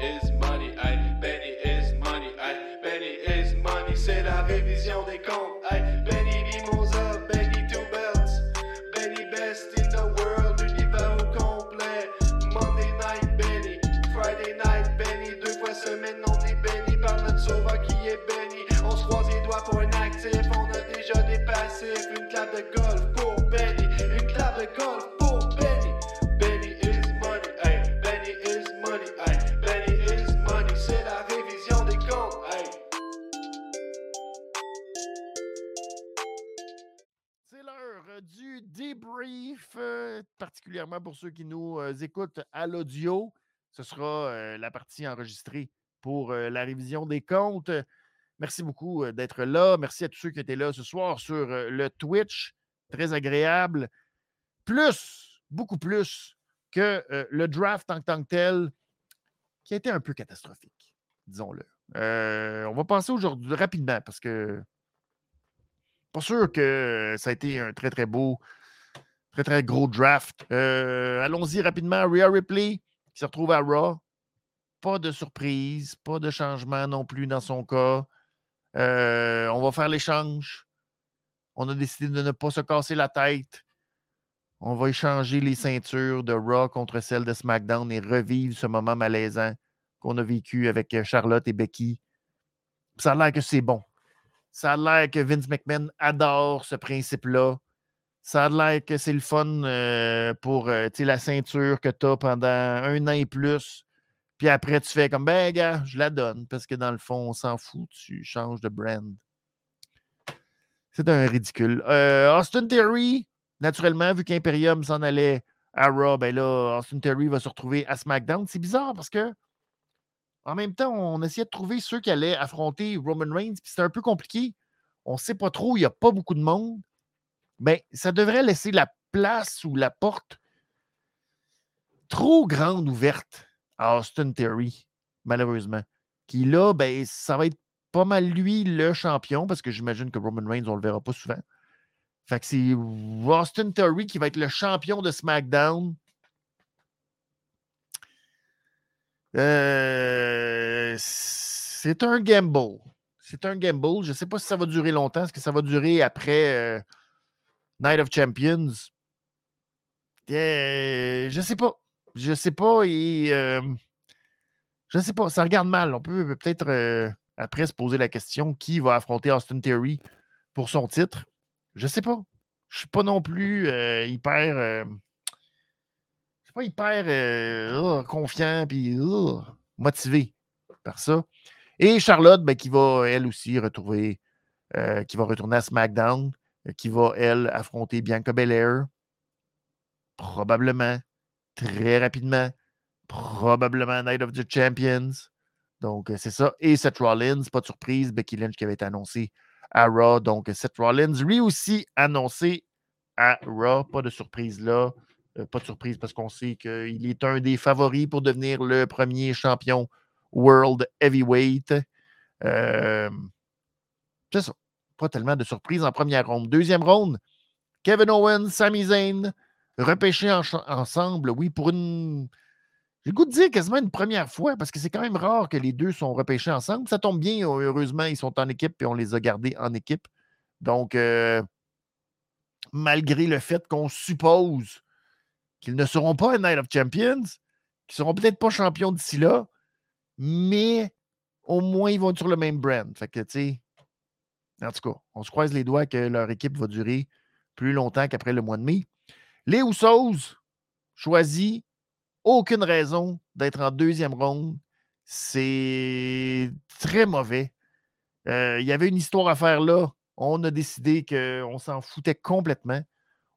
is ceux qui nous euh, écoutent à l'audio. Ce sera euh, la partie enregistrée pour euh, la révision des comptes. Merci beaucoup d'être là. Merci à tous ceux qui étaient là ce soir sur le Twitch. Très agréable. Plus, beaucoup plus que le draft tant que tel, qui a été un peu catastrophique, disons-le. On va passer aujourd'hui rapidement parce que pas sûr que ça a été un très, très beau, très, très gros draft. Euh, Allons-y rapidement. Rhea Ripley qui se retrouve à Raw. Pas de surprise, pas de changement non plus dans son cas. Euh, on va faire l'échange. On a décidé de ne pas se casser la tête. On va échanger les ceintures de Raw contre celles de SmackDown et revivre ce moment malaisant qu'on a vécu avec euh, Charlotte et Becky. Ça a l'air que c'est bon. Ça a l'air que Vince McMahon adore ce principe-là. Ça a l'air que c'est le fun euh, pour euh, la ceinture que tu as pendant un an et plus. Puis après, tu fais comme, ben, gars, je la donne parce que dans le fond, on s'en fout, tu changes de brand. C'est un ridicule. Euh, Austin Theory, naturellement, vu qu'Imperium s'en allait à Raw, ben là, Austin Theory va se retrouver à SmackDown. C'est bizarre parce que en même temps, on essayait de trouver ceux qui allaient affronter Roman Reigns, puis c'était un peu compliqué. On ne sait pas trop, il n'y a pas beaucoup de monde. Ben, ça devrait laisser la place ou la porte trop grande ouverte à Austin Theory, malheureusement. Qui là, ben, ça va être pas mal lui le champion, parce que j'imagine que Roman Reigns, on le verra pas souvent. Fait que c'est Austin Theory qui va être le champion de SmackDown. Euh, c'est un gamble. C'est un gamble. Je ne sais pas si ça va durer longtemps. Est-ce que ça va durer après euh, Night of Champions? Euh, je sais pas. Je sais pas. Et euh, je sais pas. Ça regarde mal. On peut peut-être euh, après se poser la question qui va affronter Austin Theory pour son titre? Je sais pas. Je suis pas non plus euh, hyper. je suis pas hyper ah, confiant puis ah, motivé par ça. Et Charlotte, ben, qui va elle aussi retrouver, qui va retourner à SmackDown, qui va elle affronter Bianca Belair. Probablement, très rapidement, probablement Night of the Champions. Donc, euh, c'est ça. Et Seth Rollins, pas de surprise, Becky Lynch qui avait été annoncé à Raw. Donc, Seth Rollins, lui aussi annoncé à Raw. Pas de surprise là. Euh, pas de surprise parce qu'on sait qu'il est un des favoris pour devenir le premier champion World Heavyweight. Euh, c'est ça. Pas tellement de surprise en première ronde. Deuxième ronde, Kevin Owens, Sami Zayn, repêchés en- ensemble, oui, pour une. J'ai le goût de dire quasiment une première fois, parce que c'est quand même rare que les deux sont repêchés ensemble. Ça tombe bien, heureusement, ils sont en équipe et on les a gardés en équipe. Donc, malgré le fait qu'on suppose qu'ils ne seront pas à Night of Champions, qu'ils ne seront peut-être pas champions d'ici là, mais au moins ils vont être sur le même brand. Fait que, tu sais, en tout cas, on se croise les doigts que leur équipe va durer plus longtemps qu'après le mois de mai. Les Usos choisis, aucune raison d'être en deuxième ronde. C'est très mauvais. Euh, Il y avait une histoire à faire là. On a décidé qu'on s'en foutait complètement.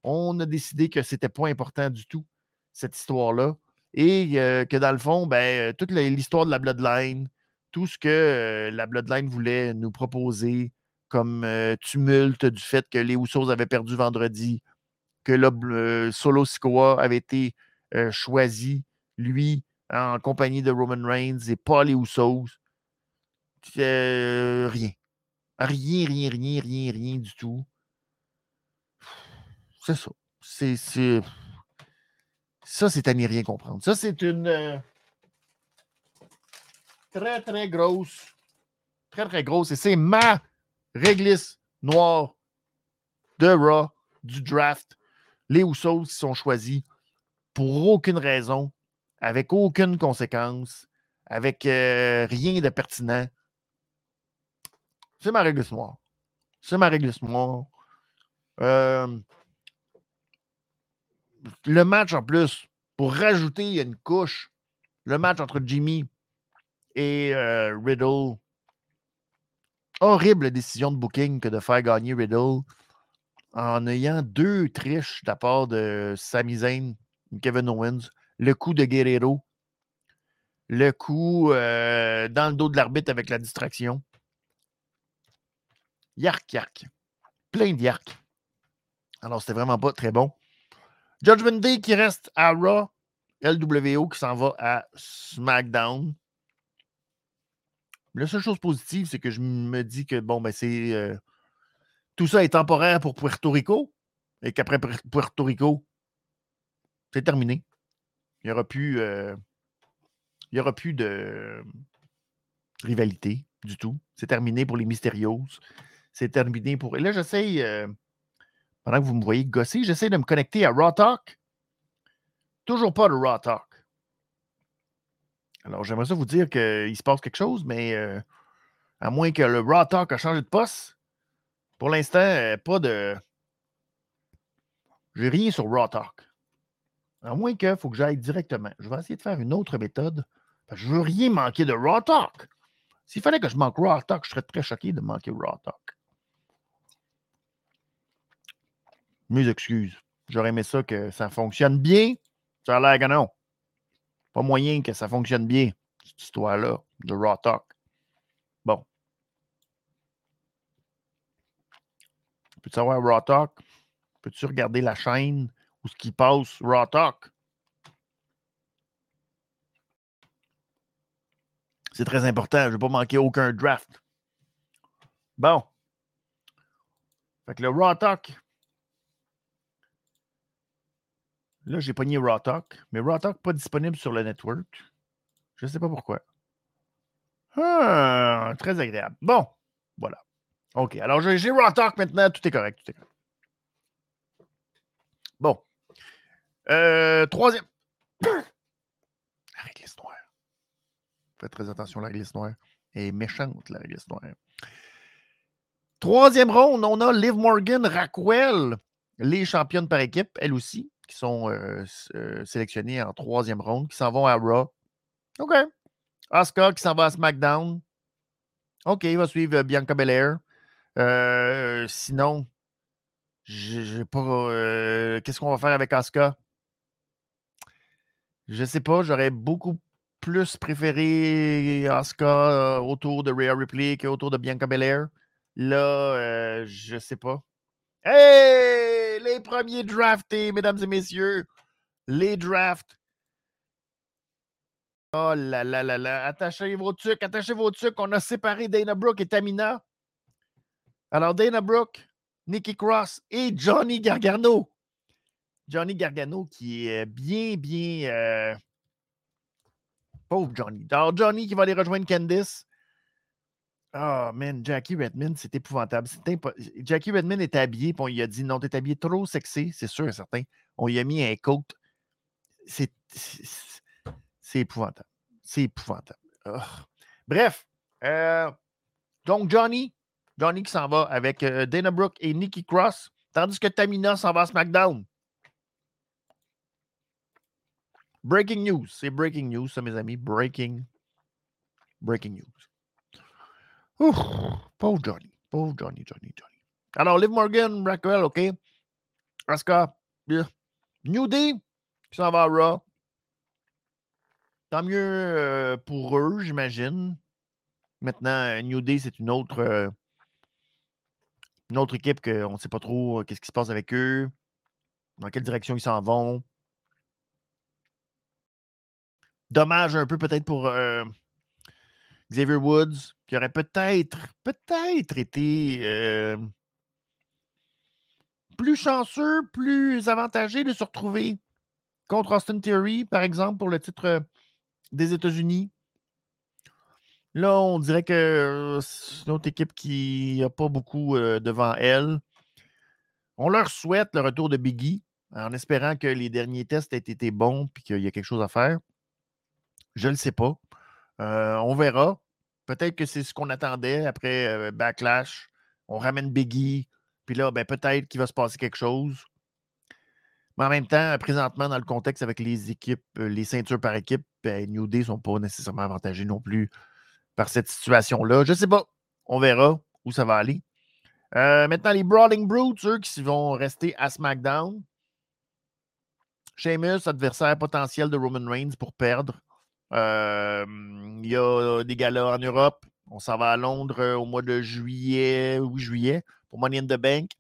On a décidé que c'était pas important du tout, cette histoire-là. Et euh, que dans le fond, ben, toute l'histoire de la Bloodline, tout ce que euh, la Bloodline voulait nous proposer comme euh, tumulte du fait que les Usos avaient perdu vendredi, que là, euh, Solo Sikoa avait été euh, choisi, lui, en compagnie de Roman Reigns et pas les Usos. Euh, rien. Rien, rien, rien, rien, rien du tout. C'est ça. C'est. Ça, c'est à n'y rien comprendre. Ça, c'est une. très, très grosse. Très, très grosse. Et c'est ma réglisse noire de Raw du draft. Les Usos sont choisis pour aucune raison, avec aucune conséquence, avec euh, rien de pertinent. C'est ma réglisse noire. C'est ma réglisse noire. Euh, le match en plus, pour rajouter une couche, le match entre Jimmy et euh, Riddle. Horrible décision de booking que de faire gagner Riddle en ayant deux triches de la part de Sami Zayn Kevin Owens. Le coup de Guerrero, le coup euh, dans le dos de l'arbitre avec la distraction. Yark, yark. Plein de yark. Alors, c'était vraiment pas très bon. Judgment Day qui reste à Raw. LWO qui s'en va à SmackDown. La seule chose positive, c'est que je me dis que bon, ben c'est. euh, tout ça est temporaire pour Puerto Rico. Et qu'après Puer- Puerto Rico, c'est terminé. Il n'y aura plus. euh, il y aura plus de rivalité du tout. C'est terminé pour les Mystérieuses. C'est terminé pour. Et là, j'essaye. euh, pendant que vous me voyez gosser, j'essaie de me connecter à Raw Talk. Toujours pas de Raw Talk. Alors, j'aimerais ça vous dire qu'il se passe quelque chose, mais euh, à moins que le Raw Talk a changé de poste, pour l'instant, euh, pas de. J'ai rien sur Raw Talk. À moins qu'il faut que j'aille directement. Je vais essayer de faire une autre méthode. parce que je veux rien manquer de Raw Talk. S'il fallait que je manque Raw Talk, je serais très choqué de manquer Raw Talk. Mes excuses. J'aurais aimé ça que ça fonctionne bien. Ça a l'air que non. Pas moyen que ça fonctionne bien, cette histoire-là, de Raw Talk. Bon. Peux-tu savoir Raw Talk? Peux-tu regarder la chaîne où ce qui passe Raw Talk? C'est très important. Je ne veux pas manquer aucun draft. Bon. Fait que le Raw Talk. Là, j'ai pogné Raw Talk, mais Raw Talk pas disponible sur le network. Je ne sais pas pourquoi. Ah, très agréable. Bon, voilà. OK. Alors, j'ai Raw Talk maintenant. Tout est correct. Tout est correct. Bon. Euh, troisième. La réglisse noire. Faites très attention, la réglisse noire. Elle est méchante, la réglisse noire. Troisième ronde, on a Liv Morgan, Raquel, les championnes par équipe, elles aussi, qui sont s- sélectionnées en troisième ronde, qui s'en vont à Raw. OK. Asuka qui s'en va à SmackDown. OK, il va suivre Bianca Belair. Euh, sinon, j'ai pas. Qu'est-ce qu'on va faire avec Asuka? Je sais pas, j'aurais beaucoup plus préféré Asuka autour de Rhea Ripley qu'autour de Bianca Belair. Là, je sais pas. Hey! Les premiers draftés, mesdames et messieurs. Les drafts. Oh là là là là. Attachez vos trucs, attachez vos trucs. On a séparé Dana Brooke et Tamina. Alors, Dana Brooke, Nikki Cross et Johnny Gargano. Johnny Gargano qui est bien, bien. euh, Pauvre Johnny. Alors, Johnny qui va aller rejoindre Candice. Ah, man, Jackie Redmond, c'est épouvantable. Jackie Redmond était habillé, puis on lui a dit non, t'es habillé trop sexy, c'est sûr et certain. On lui a mis un coat. C'est épouvantable. C'est épouvantable. Bref, euh, donc Johnny, Johnny qui s'en va avec euh, Dana Brooke et Nikki Cross, tandis que Tamina s'en va à SmackDown. Breaking news, c'est breaking news, ça, mes amis. Breaking, breaking news. Ouf, pauvre Johnny. Pauvre Johnny, Johnny, Johnny. Alors, Liv Morgan, Raquel, OK. Asuka, yeah. New Day, qui s'en va à Raw. Tant mieux euh, pour eux, j'imagine. Maintenant, euh, New Day, c'est une autre, euh, une autre équipe qu'on ne sait pas trop qu'est-ce qui se passe avec eux, dans quelle direction ils s'en vont. Dommage un peu peut-être pour Xavier Woods, qui aurait peut-être, peut-être été euh, plus chanceux, plus avantagé de se retrouver contre Austin Theory, par exemple, pour le titre euh, des États-Unis. Là, on dirait que c'est une équipe qui n'a pas beaucoup euh, devant elle. On leur souhaite le retour de Biggie en espérant que les derniers tests aient été bons et qu'il y a quelque chose à faire. Je ne le sais pas. Euh, on verra. Peut-être que c'est ce qu'on attendait après Backlash. On ramène Biggie. Puis là, ben, peut-être qu'il va se passer quelque chose. Mais en même temps, présentement, dans le contexte avec les équipes, les ceintures par équipe, ben, New Day ne sont pas nécessairement avantagés non plus par cette situation-là. Je ne sais pas. On verra où ça va aller. Euh, maintenant, les Brawling Brutes, eux, qui vont rester à SmackDown. Sheamus, adversaire potentiel de Roman Reigns pour perdre. Euh, il y a des galas en Europe. On s'en va à Londres euh, au mois de juillet, oui, juillet, pour Money in the Bank.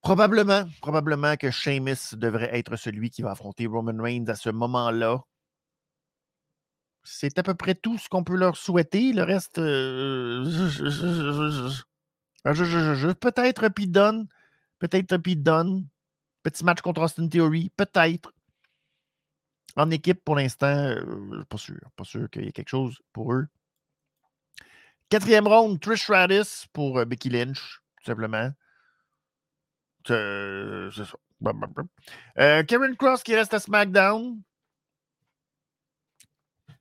Probablement, probablement que Sheamus devrait être celui qui va affronter Roman Reigns à ce moment-là. C'est à peu près tout ce qu'on peut leur souhaiter. Le reste, peut-être Pete Dunne, peut-être Pete Dunne, petit match contre Austin Theory, peut-être. En équipe, pour l'instant, euh, pas sûr. Pas sûr qu'il y ait quelque chose pour eux. Quatrième round, Trish Stratus pour euh, Becky Lynch, tout simplement. C'est ça. Euh, Karen Cross qui reste à SmackDown.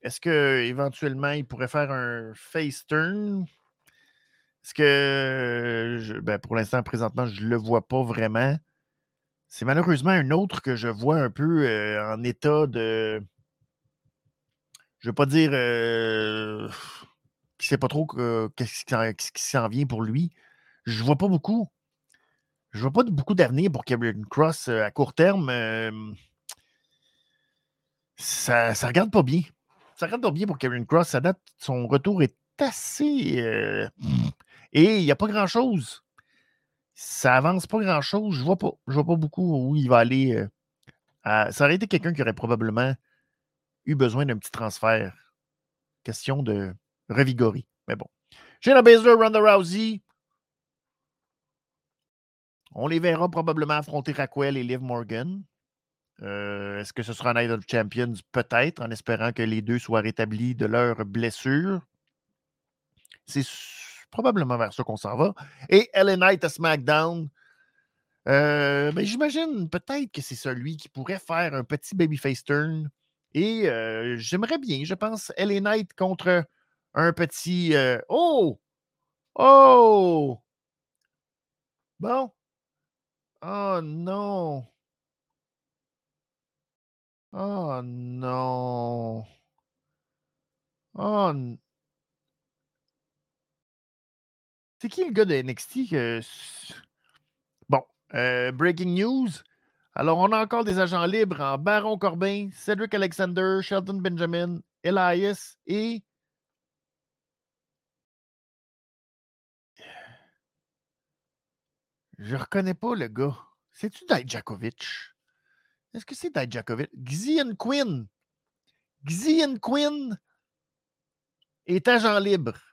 Est-ce qu'éventuellement, il pourrait faire un face turn? Est-ce que, ben, pour l'instant, présentement, je ne le vois pas vraiment. C'est malheureusement un autre que je vois un peu euh, en état de. Je ne veux pas dire euh, ne sait pas trop qu'est-ce qui s'en vient pour lui. Je ne vois pas beaucoup. Je ne vois pas beaucoup d'avenir pour Kevin Cross euh, à court terme. ça ne regarde pas bien ça regarde bien pour Kevin Cross. Ça date, son retour est assez. Euh, et il n'y a pas grand-chose. Ça avance pas grand-chose. Je vois vois pas beaucoup où il va aller. Euh, ça aurait été quelqu'un qui aurait probablement eu besoin d'un petit transfert. Question de revigorer. Mais bon. Shayna Baszler, Ronda Rousey. On les verra probablement affronter Raquel et Liv Morgan. Euh, est-ce que ce sera un Night of Champions? Peut-être, en espérant que les deux soient rétablis de leurs blessures. C'est probablement vers ça qu'on s'en va. Et Ellen Knight à SmackDown. Euh, ben, J'imagine peut-être que c'est celui qui pourrait faire un petit babyface turn. Et euh, j'aimerais bien, je pense, Ellen Knight contre un petit. oh! Oh! Bon. Oh non! Oh non. Oh C'est qui le gars de NXT? Bon, euh, breaking news. Alors, on a encore des agents libres en Baron Corbin, Cedric Alexander, Shelton Benjamin, Elias et. Je reconnais pas le gars. C'est-tu Dijakovic? Est-ce que c'est Dijakovic? Xian Quinn. Xian Quinn est agent libre.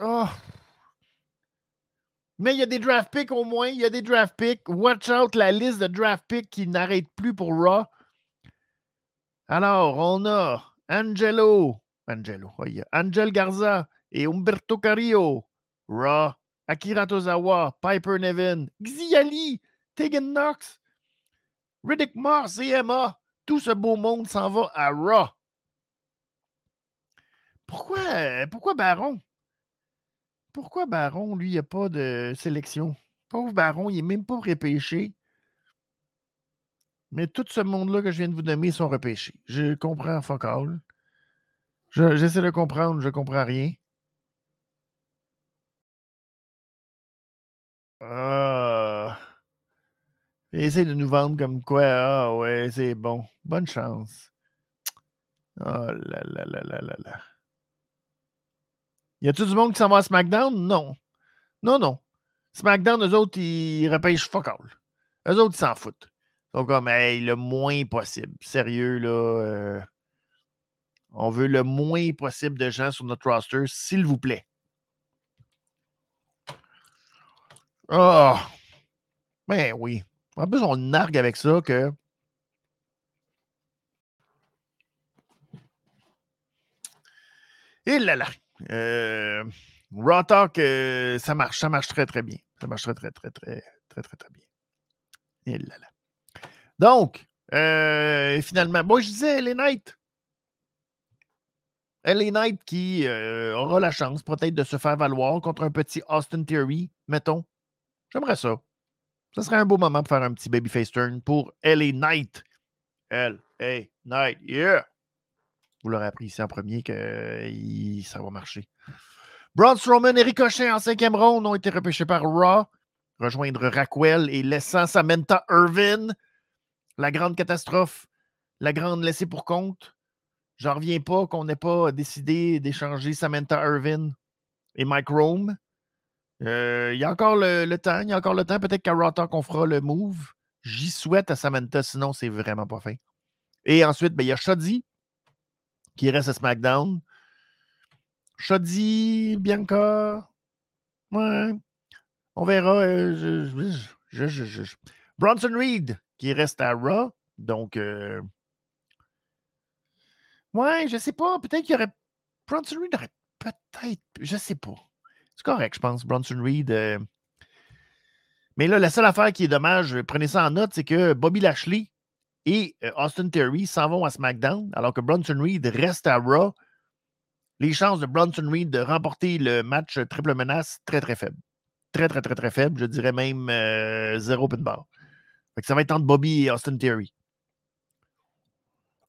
Oh. Mais il y a des draft picks au moins. Il y a des draft picks. Watch out la liste de draft picks qui n'arrête plus pour Raw. Alors, on a Angelo. Angelo. Oh, Angel Garza et Umberto Carrillo. Raw. Akira Tozawa. Piper Nevin. Xiali. Tegan Knox, Riddick Moss et Emma, tout ce beau monde s'en va à Raw. Pourquoi, pourquoi Baron? Pourquoi Baron, lui, il n'y a pas de sélection? Pauvre Baron, il n'est même pas repêché. Mais tout ce monde-là que je viens de vous nommer sont repêchés. Je comprends fuck all. J'essaie de comprendre, je ne comprends rien. Ah. Essaye de nous vendre comme quoi, ah ouais, c'est bon. Bonne chance. Oh là là là là là là. Y a-tu du monde qui s'en va à SmackDown? Non. Non, non. SmackDown, eux autres, ils repêchent fuck all. Eux autres, ils s'en foutent. Ils sont comme, le moins possible. Sérieux, là. Euh, on veut le moins possible de gens sur notre roster, s'il vous plaît. Ah! Oh. Ben oui. En plus, on nargue avec ça que Et là là. Euh, Raw Talk, euh, ça marche. Ça marche très, très bien. Ça marche très, très, très, très, très, très, très bien. Et là là. Donc, euh, finalement, moi, je disais les Knight. LA Knight qui aura la chance peut-être de se faire valoir contre un petit Austin Theory, mettons. J'aimerais ça. Ce serait un beau moment pour faire un petit babyface turn pour LA Knight. LA Knight, yeah! Vous l'aurez appris ici en premier que ça va marcher. Braun Strowman et Ricochet en cinquième ronde ont été repêchés par Raw. Rejoindre Raquel et laissant Samantha Irvin. La grande catastrophe. La grande laissée pour compte. J'en reviens pas qu'on n'ait pas décidé d'échanger Samantha Irvin et Mike Rome. Euh, il y a encore le, temps. Il y a encore le temps. Peut-être qu'à Raw qu'on fera le move. J'y souhaite à Samantha, sinon c'est vraiment pas fin. Et ensuite, ben, il y a Shoddy qui reste à SmackDown. Shoddy, Bianca. Ouais. On verra. Euh, Bronson Reed qui reste à Raw. Donc, euh, Ouais, je sais pas. Peut-être qu'il y aurait. Bronson Reed aurait peut-être. Je sais pas. C'est correct, je pense. Bronson Reed. Euh. Mais là, la seule affaire qui est dommage, prenez ça en note, c'est que Bobby Lashley et euh, Austin Theory s'en vont à SmackDown, alors que Bronson Reed reste à Raw. Les chances de Bronson Reed de remporter le match triple menace, très, très faibles. Très, très, très, très faibles. Je dirais même euh, zéro pin bar. ça va être entre Bobby et Austin Theory.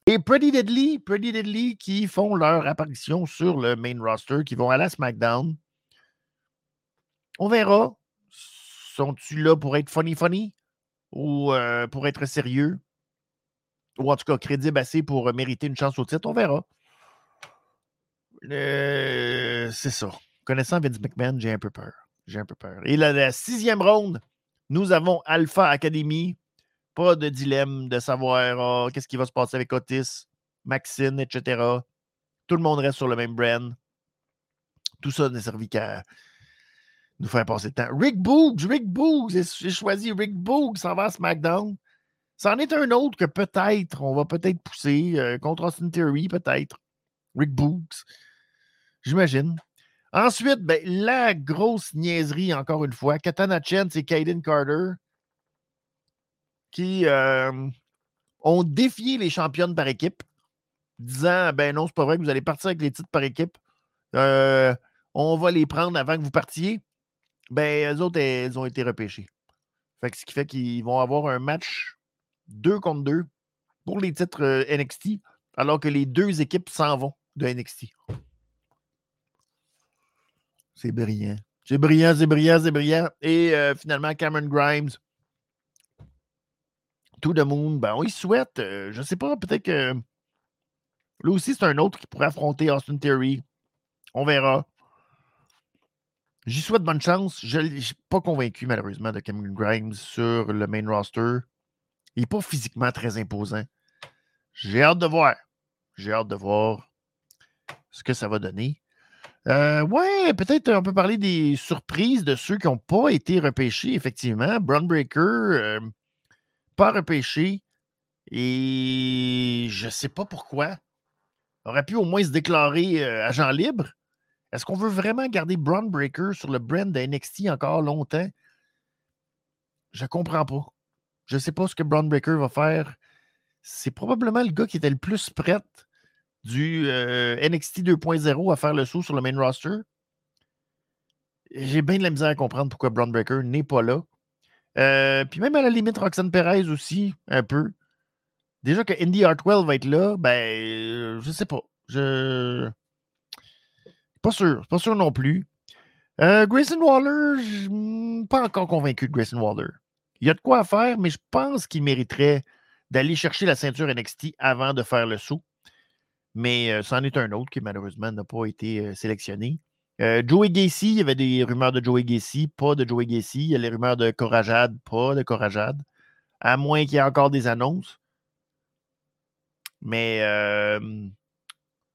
Et Pretty Deadly, Pretty Deadly qui font leur apparition sur le main roster, qui vont aller à SmackDown. On verra. Sont-ils là pour être funny funny? Ou euh, pour être sérieux? Ou en tout cas crédible assez pour mériter une chance au titre? On verra. Euh, c'est ça. Connaissant Vince McMahon, j'ai un peu peur. J'ai un peu peur. Et la, la sixième ronde, nous avons Alpha Academy pas de dilemme de savoir ah, qu'est-ce qui va se passer avec Otis, Maxine, etc. Tout le monde reste sur le même brand. Tout ça n'a servi qu'à nous faire passer le temps. Rick Boogs, Rick Boogs, j'ai choisi Rick Boogs, ça va à SmackDown. C'en est un autre que peut-être, on va peut-être pousser euh, contre Austin Theory, peut-être. Rick Boogs. J'imagine. Ensuite, ben, la grosse niaiserie, encore une fois. Katana Chen, c'est Kaden Carter qui euh, ont défié les championnes par équipe, disant Ben non, c'est pas vrai que vous allez partir avec les titres par équipe. Euh, on va les prendre avant que vous partiez. Ben, elles autres, elles ont été repêchées. Ce qui fait qu'ils vont avoir un match 2 contre 2 pour les titres euh, NXT, alors que les deux équipes s'en vont de NXT. C'est brillant. C'est brillant, c'est brillant, c'est brillant. Et finalement, Cameron Grimes To the Moon, ben, on y souhaite. Euh, je ne sais pas, peut-être que là aussi, c'est un autre qui pourrait affronter Austin Theory. On verra. J'y souhaite bonne chance. Je ne suis pas convaincu, malheureusement, de Cameron Grimes sur le main roster. Il n'est pas physiquement très imposant. J'ai hâte de voir. J'ai hâte de voir ce que ça va donner. Euh, ouais, peut-être on peut parler des surprises de ceux qui n'ont pas été repêchés, effectivement. Brown Breaker, euh, pas repêché. Et je ne sais pas pourquoi. Aurait pu au moins se déclarer euh, agent libre. Est-ce qu'on veut vraiment garder Braun Breaker sur le brand de NXT encore longtemps? Je comprends pas. Je ne sais pas ce que Braun Breaker va faire. C'est probablement le gars qui était le plus prêt du euh, NXT 2.0 à faire le saut sur le main roster. J'ai bien de la misère à comprendre pourquoi Braun Breaker n'est pas là. Euh, puis même à la limite, Roxane Perez aussi, un peu. Déjà que Indy Hartwell va être là, ben, euh, je sais pas. Je. Pas sûr. Pas sûr non plus. Grayson Waller, suis pas encore convaincu de Grayson Waller. Il y a de quoi faire, mais je pense qu'il mériterait d'aller chercher la ceinture NXT avant de faire le saut. Mais c'en est un autre qui, malheureusement, n'a pas été sélectionné. Euh, Joey Gacy, il y avait des rumeurs de Joey Gacy, pas de Joey Gacy. Il y a les rumeurs de Corajade, pas de Corajade. À moins qu'il y ait encore des annonces. Mais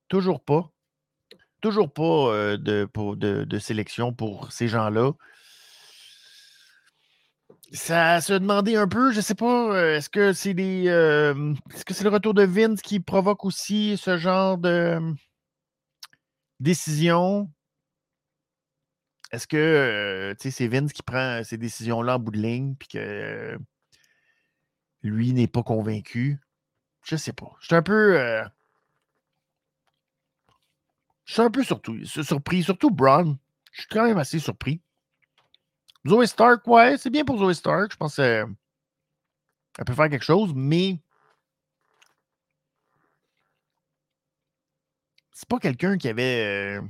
toujours pas. Toujours pas euh, de, de, sélection pour ces gens-là. Ça se demandait un peu, je sais pas, euh, est-ce que c'est des. est-ce que c'est le retour de Vince qui provoque aussi ce genre de décision? Est-ce que euh, c'est Vince qui prend ces décisions-là en bout de ligne, puis que euh, lui n'est pas convaincu? Je sais pas. Je suis un peu. Euh, je suis un peu surtout, surpris, surtout Braun. Je suis quand même assez surpris. Zoe Stark, ouais, c'est bien pour Zoe Stark. Je pense qu'elle peut faire quelque chose, mais c'est pas quelqu'un qui avait. Euh,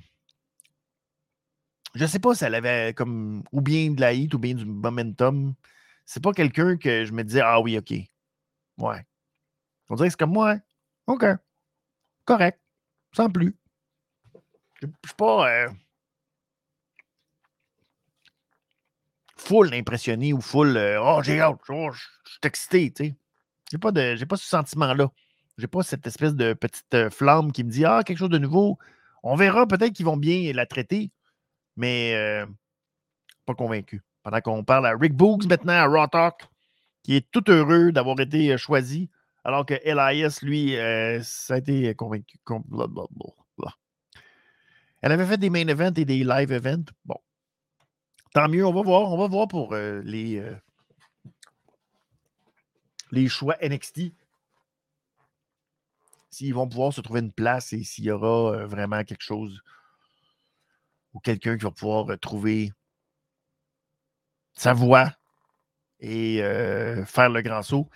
je sais pas si elle avait comme ou bien de la hit ou bien du momentum. C'est pas quelqu'un que je me disais Ah oui, ok. Ouais. On dirait que c'est comme moi. OK. Correct. Sans plus. Je suis pas. Euh, full impressionné ou full euh, Oh, j'ai hâte, oh, je suis excité, tu sais. J'ai pas, de, pas ce sentiment-là. J'ai pas cette espèce de petite euh, flamme qui me dit Ah, quelque chose de nouveau. On verra, peut-être qu'ils vont bien la traiter, mais euh, pas convaincu. Pendant qu'on parle à Rick Boogs maintenant à Raw Talk, qui est tout heureux d'avoir été choisi, alors que Elias, lui, ça a été convaincu. Elle avait fait des main events et des live events. Bon, Tant mieux, on va voir. On va voir pour euh, les, euh, les choix NXT. S'ils vont pouvoir se trouver une place et s'il y aura euh, vraiment quelque chose ou quelqu'un qui va pouvoir trouver sa voix et faire le grand saut.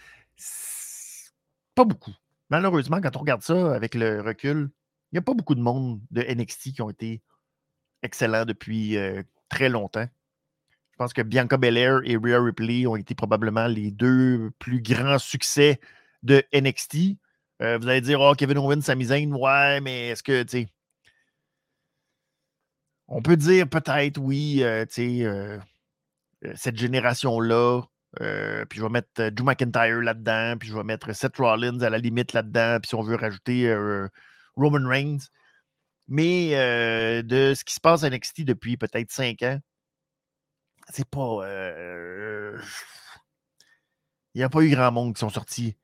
Pas beaucoup. Malheureusement, quand on regarde ça avec le recul, il n'y a pas beaucoup de monde de NXT qui ont été excellents depuis très longtemps. Je pense que Bianca Belair et Rhea Ripley ont été probablement les deux plus grands succès de NXT. Euh, vous allez dire, oh, Kevin Owens, Sami Zayn, ouais, mais est-ce que, tu sais. On peut dire peut-être, oui, euh, tu sais, euh, cette génération-là. puis je vais mettre Drew McIntyre là-dedans, puis je vais mettre Seth Rollins à la limite là-dedans, puis si on veut rajouter Roman Reigns. Mais de ce qui se passe à NXT depuis peut-être cinq ans, c'est pas. Euh, il n'y a pas eu grand monde qui sont sortis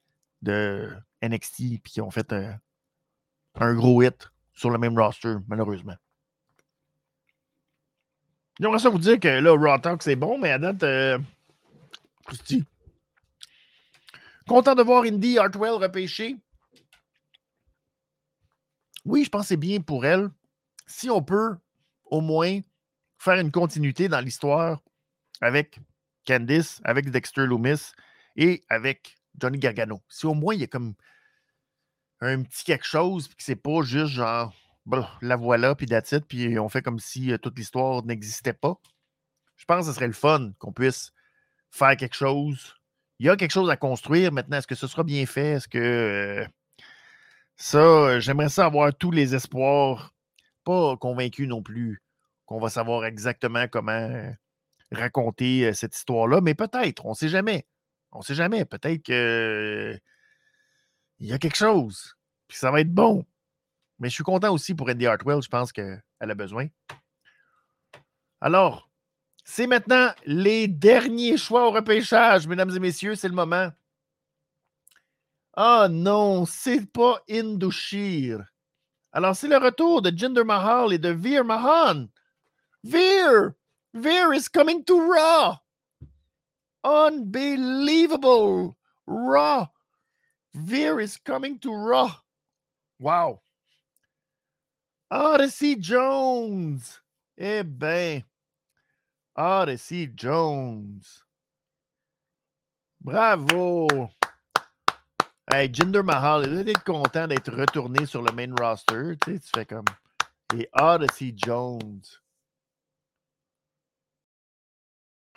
de NXT et qui ont fait un, gros hit sur le même roster, malheureusement. J'aimerais ça vous dire que là, Raw Talk, c'est bon, mais à date, euh, content de voir Indy Hartwell repêché. Oui, je pense que c'est bien pour elle. Si on peut au moins faire une continuité dans l'histoire avec Candice, avec Dexter Loomis et avec Johnny Gargano. Si au moins il y a comme un petit quelque chose, puis que c'est pas juste genre la voilà, puis that's puis on fait comme si euh, toute l'histoire n'existait pas. Je pense que ce serait le fun qu'on puisse faire quelque chose. Il y a quelque chose à construire maintenant. Est-ce que ce sera bien fait? Est-ce que euh, ça, euh, j'aimerais ça avoir tous les espoirs, pas convaincu non plus qu'on va savoir exactement comment raconter cette histoire-là, mais peut-être, on ne sait jamais. On ne sait jamais. Peut-être qu'il y a quelque chose, puis ça va être bon. Mais je suis content aussi pour Andy Hartwell. Je pense qu'elle a besoin. Alors, c'est maintenant les derniers choix au repêchage, mesdames et messieurs. C'est le moment. Ah non, c'est pas Indoshir. Alors, c'est le retour de Jinder Mahal et de Veer Mahan. Veer! Veer is coming to Raw. Unbelievable. Raw. Veer is coming to Raw. Wow. Odyssey Jones. Eh ben. Odyssey Jones. Bravo. Hey, Jinder Mahal, il est content d'être retourné sur le main roster. Tu sais, tu fais comme. Et Odyssey Jones.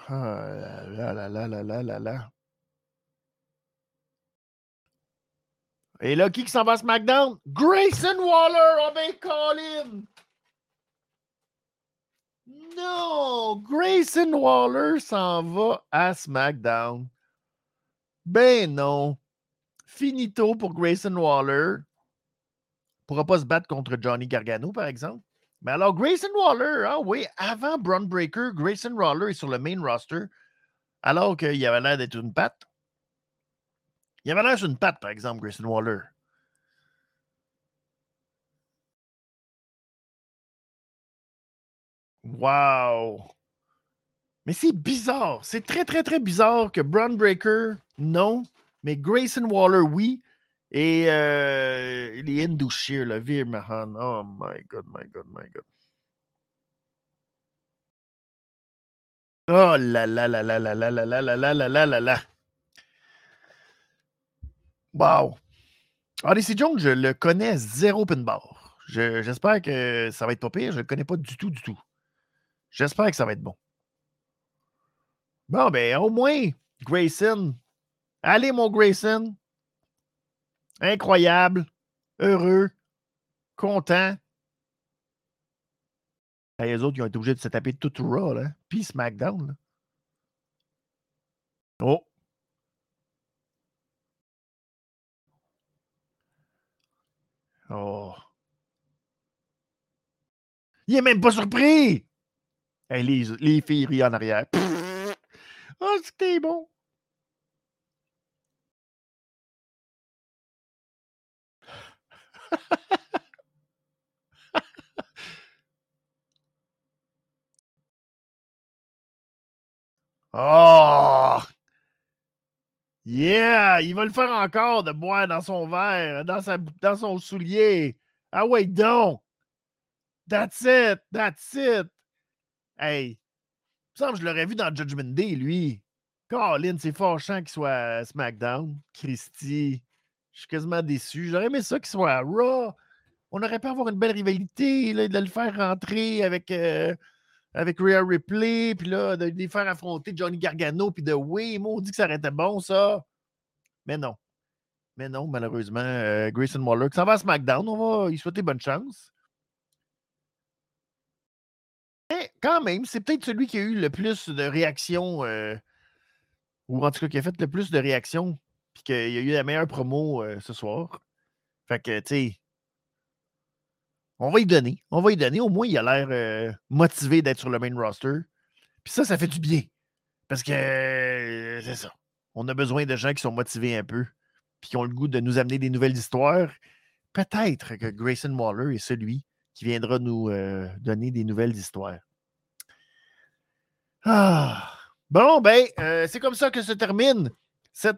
Ah. Et là, qui qui s'en va à SmackDown? Grayson Waller! Oh ben, Colin! Non! Grayson Waller s'en va à SmackDown. Ben non. Finito pour Grayson Waller. Pourra pas se battre contre Johnny Gargano, par exemple. Mais alors, Grayson Waller, ah oui, avant Braun Breaker, Grayson Waller est sur le main roster, alors qu'il avait l'air d'être une patte. Il avait l'air d'une patte, par exemple, Grayson Waller. Wow! Mais c'est bizarre. C'est très, très, très bizarre que Brown Breaker, non. Mais Grayson Waller, oui. Et euh, les Hindu Shear, le Veer Mahan. Oh my God, my God, my God. Oh là là là là là là là là là là là là là là. Wow. Odyssey Jones, je le connais zéro pinball. J'espère que ça va être pas pire. Je le connais pas du tout, du tout. J'espère que ça va être bon. Bon, ben, au moins, Grayson. Allez, mon Grayson. Incroyable. Heureux. Content. les autres, ils ont été obligés de se taper tout Raw, là. Puis SmackDown, là. Oh. Oh. Il est même pas surpris! les, les filles rient en arrière. Oh, c'était bon! Oh! Yeah! Il va le faire encore de boire dans son verre, dans, sa, dans son soulier. Ah ouais, donc! That's it! That's it! Hey! Il me semble que je l'aurais vu dans Judgment Day, lui. Colin, c'est fâchant qu'il soit à SmackDown. Christy. Je suis quasiment déçu. J'aurais aimé ça qu'il soit à Raw. On aurait pu avoir une belle rivalité, de le faire rentrer avec, euh, avec Rhea Ripley, puis là, de, les faire affronter Johnny Gargano, puis de oui, on dit que ça aurait été bon, ça. Mais non. Mais non, malheureusement, euh, Grayson Waller, ça va à SmackDown, on va lui souhaiter bonne chance. Mais quand même, c'est peut-être celui qui a eu le plus de réactions, euh, ou en tout cas qui a fait le plus de réactions, puis qu'il a eu la meilleure promo euh, ce soir. Fait que, tu sais, on va y donner. On va y donner. Au moins, il a l'air euh, motivé d'être sur le main roster. Puis ça, ça fait du bien. Parce que c'est ça. On a besoin de gens qui sont motivés un peu, puis qui ont le goût de nous amener des nouvelles histoires. Peut-être que Grayson Waller est celui qui viendra nous euh, donner des nouvelles histoires. Ah. Bon, ben, euh, c'est comme ça que se termine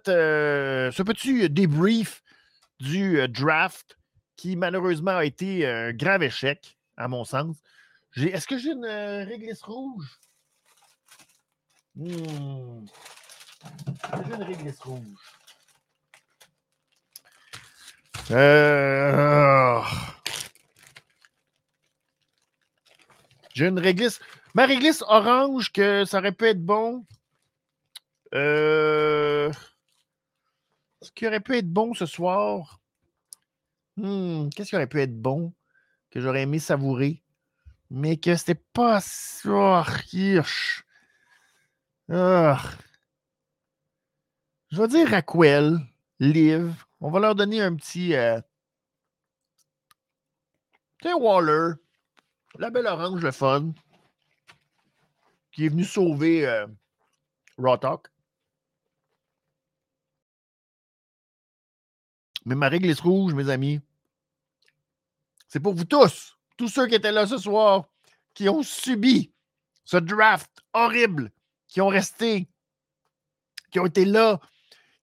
euh, ce petit débrief du draft qui malheureusement a été un grave échec, à mon sens. Est-ce que j'ai une réglisse rouge? Hmm. J'ai une réglisse rouge? Euh... J'ai une réglisse. Ma réglisse orange, que ça aurait pu être bon. Euh... Ce qui aurait pu être bon ce soir. Hmm, qu'est-ce qui aurait pu être bon que j'aurais aimé savourer, mais que c'était pas. Oh, oh. Je vais dire Raquel, Liv. On va leur donner un petit. Euh... Waller. La belle orange, le fun. Qui est venu sauver euh, Raw Mais ma réglisse rouge, mes amis, c'est pour vous tous, tous ceux qui étaient là ce soir, qui ont subi ce draft horrible, qui ont resté, qui ont été là,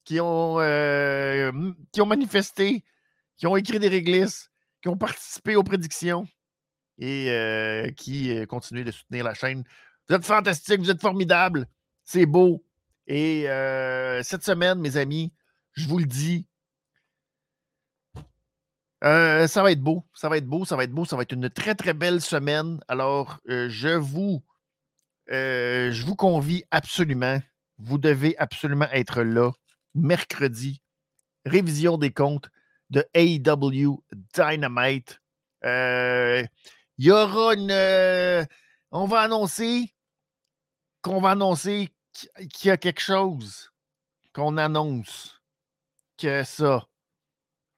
qui ont, euh, manifesté, qui ont écrit des réglisses, qui ont participé aux prédictions et euh, qui euh, continuent de soutenir la chaîne. Vous êtes fantastiques, vous êtes formidables, c'est beau. Et cette semaine, mes amis, je vous le dis, euh, ça va être beau, ça va être beau, ça va être beau, ça va être une très très belle semaine. Alors, euh, je vous, euh, je vous convie absolument. Vous devez absolument être là mercredi. Révision des comptes de AEW Dynamite. Il y aura une. on va annoncer qu'on va annoncer qu'il y a quelque chose qu'on annonce que ça.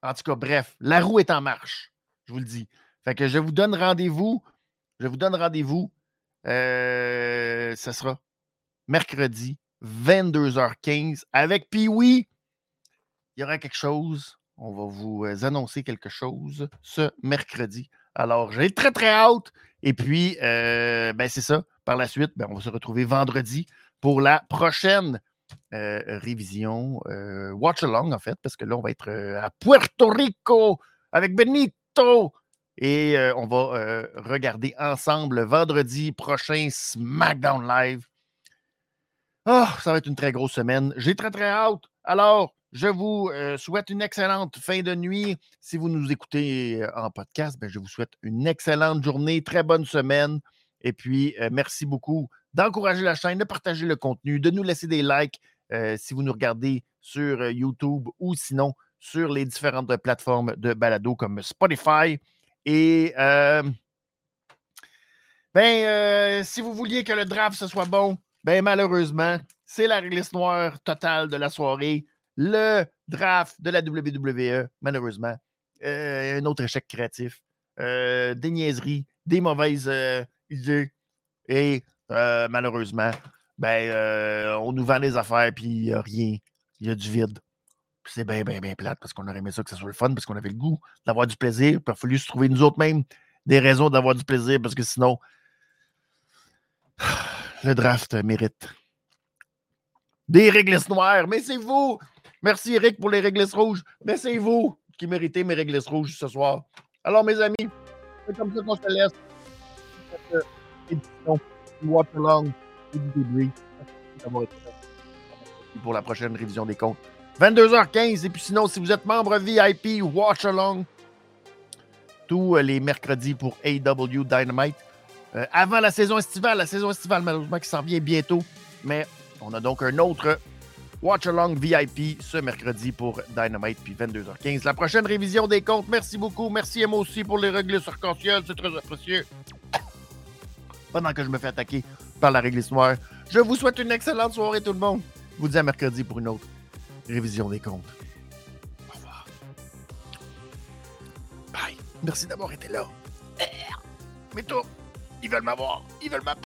En tout cas, bref, la roue est en marche, je vous le dis. Fait que je vous donne rendez-vous. Je vous donne rendez-vous. Euh, ce sera mercredi, 22h15, avec oui, il y aura quelque chose. On va vous euh, annoncer quelque chose ce mercredi. Alors, j'ai très, très hâte. Et puis, euh, ben, c'est ça. Par la suite, ben, on va se retrouver vendredi pour la prochaine euh, révision, euh, watch along en fait, parce que là, on va être à Puerto Rico avec Benito. Et on va regarder ensemble vendredi prochain SmackDown Live. Oh, ça va être une très grosse semaine. J'ai très, très hâte. Alors, je vous souhaite une excellente fin de nuit. Si vous nous écoutez en podcast, ben, je vous souhaite une excellente journée, très bonne semaine. Et puis, merci beaucoup d'encourager la chaîne, de partager le contenu, de nous laisser des likes si vous nous regardez sur YouTube ou sinon sur les différentes plateformes de balado comme Spotify. Et ben, si vous vouliez que le draft soit bon, ben malheureusement, c'est la réglisse noire totale de la soirée le draft de la WWE, malheureusement. Euh, un autre échec créatif. Euh, des niaiseries, des mauvaises euh, idées. Et malheureusement, ben, on nous vend des affaires, puis il n'y a rien. Il y a du vide. C'est bien, bien, plate parce qu'on aurait aimé ça que ce soit le fun, parce qu'on avait le goût d'avoir du plaisir. Il a fallu se trouver nous autres même des raisons d'avoir du plaisir parce que sinon, le draft mérite des réglisses noires. Mais c'est vous Merci Eric pour les réglisses rouges. Mais c'est vous qui méritez mes réglisses rouges ce soir. Alors, mes amis, c'est comme ça qu'on se laisse. Cette édition Along et du. Pour la prochaine révision des comptes. 22h15. Et puis sinon, si vous êtes membre VIP, Watch Along tous les mercredis pour AW Dynamite. Euh, avant la saison estivale, la saison estivale malheureusement qui s'en vient bientôt. Mais on a donc un autre Watch Along VIP ce mercredi pour Dynamite puis 22h15. La prochaine révision des comptes. Merci beaucoup. Merci à moi aussi pour les règles sur C'est très apprécié. Pendant que je me fais attaquer par la réglisse noire. Je vous souhaite une excellente soirée tout le monde. Je vous dis à mercredi pour une autre révision des comptes. Au revoir. Bye. Merci d'avoir été là. Mais toi, ils veulent m'avoir. Ils veulent m'avoir.